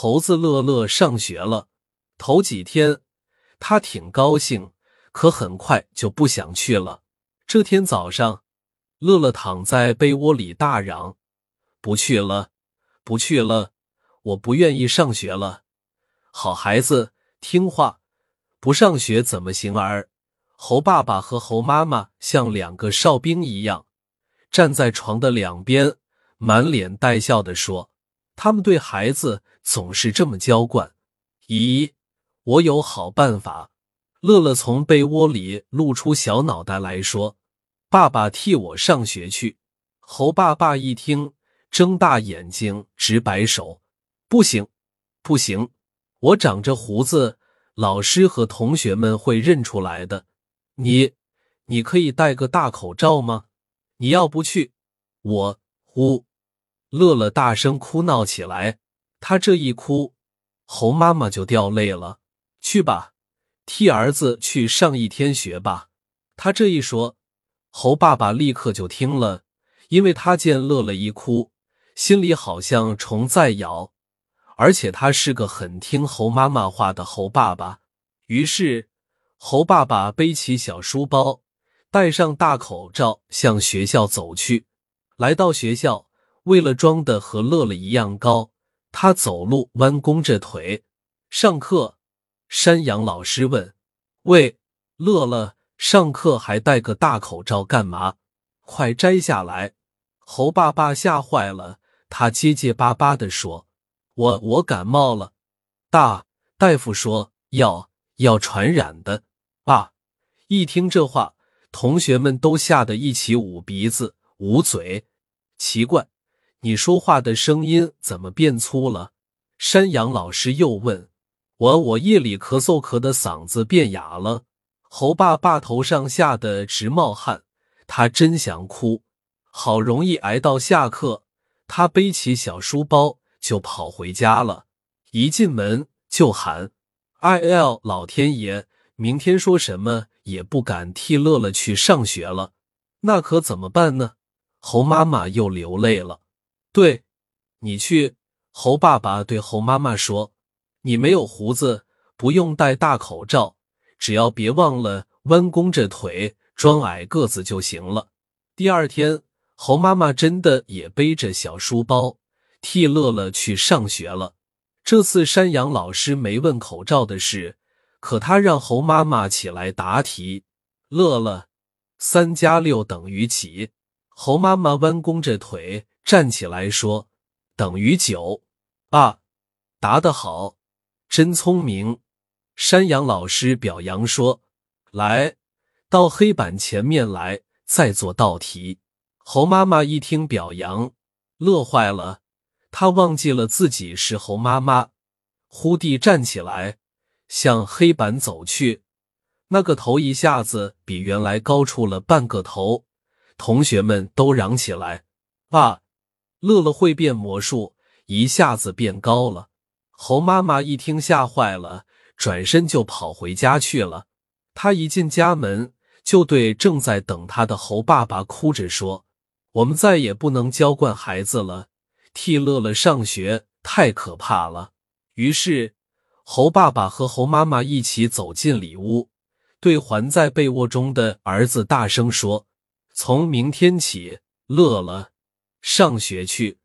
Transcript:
猴子乐乐上学了。头几天他挺高兴，可很快就不想去了。这天早上，乐乐躺在被窝里大嚷：“不去了，不去了，我不愿意上学了。”好孩子，听话，不上学怎么行儿？猴爸爸和猴妈妈像两个哨兵一样，站在床的两边，满脸带笑的说：“他们对孩子总是这么娇惯。”咦，我有好办法！乐乐从被窝里露出小脑袋来说：“爸爸替我上学去。”猴爸爸一听，睁大眼睛直摆手：“不行，不行！”我长着胡子，老师和同学们会认出来的。你，你可以戴个大口罩吗？你要不去，我呼！乐乐大声哭闹起来。他这一哭，猴妈妈就掉泪了。去吧，替儿子去上一天学吧。他这一说，猴爸爸立刻就听了，因为他见乐乐一哭，心里好像虫在咬。而且他是个很听猴妈妈话的猴爸爸，于是猴爸爸背起小书包，戴上大口罩，向学校走去。来到学校，为了装的和乐乐一样高，他走路弯弓着腿。上课，山羊老师问：“喂，乐乐，上课还戴个大口罩干嘛？快摘下来！”猴爸爸吓坏了，他结结巴巴的说。我我感冒了，大大夫说要要传染的。爸，一听这话，同学们都吓得一起捂鼻子捂嘴。奇怪，你说话的声音怎么变粗了？山羊老师又问我，我夜里咳嗽咳的嗓子变哑了。猴爸爸头上吓得直冒汗，他真想哭。好容易挨到下课，他背起小书包。就跑回家了，一进门就喊：“哎呀，老天爷！明天说什么也不敢替乐乐去上学了，那可怎么办呢？”猴妈妈又流泪了。对，你去。猴爸爸对猴妈妈说：“你没有胡子，不用戴大口罩，只要别忘了弯弓着腿，装矮个子就行了。”第二天，猴妈妈真的也背着小书包。替乐乐去上学了。这次山羊老师没问口罩的事，可他让猴妈妈起来答题。乐乐，三加六等于几？猴妈妈弯弓着腿站起来说：“等于九。”啊，答得好，真聪明！山羊老师表扬说：“来，到黑板前面来，再做道题。”猴妈妈一听表扬，乐坏了。他忘记了自己是猴妈妈，忽地站起来，向黑板走去。那个头一下子比原来高出了半个头，同学们都嚷起来：“啊，乐乐会变魔术，一下子变高了！”猴妈妈一听吓坏了，转身就跑回家去了。他一进家门，就对正在等他的猴爸爸哭着说：“我们再也不能娇惯孩子了。”替乐乐上学太可怕了。于是，猴爸爸和猴妈妈一起走进里屋，对还在被窝中的儿子大声说：“从明天起，乐乐上学去。”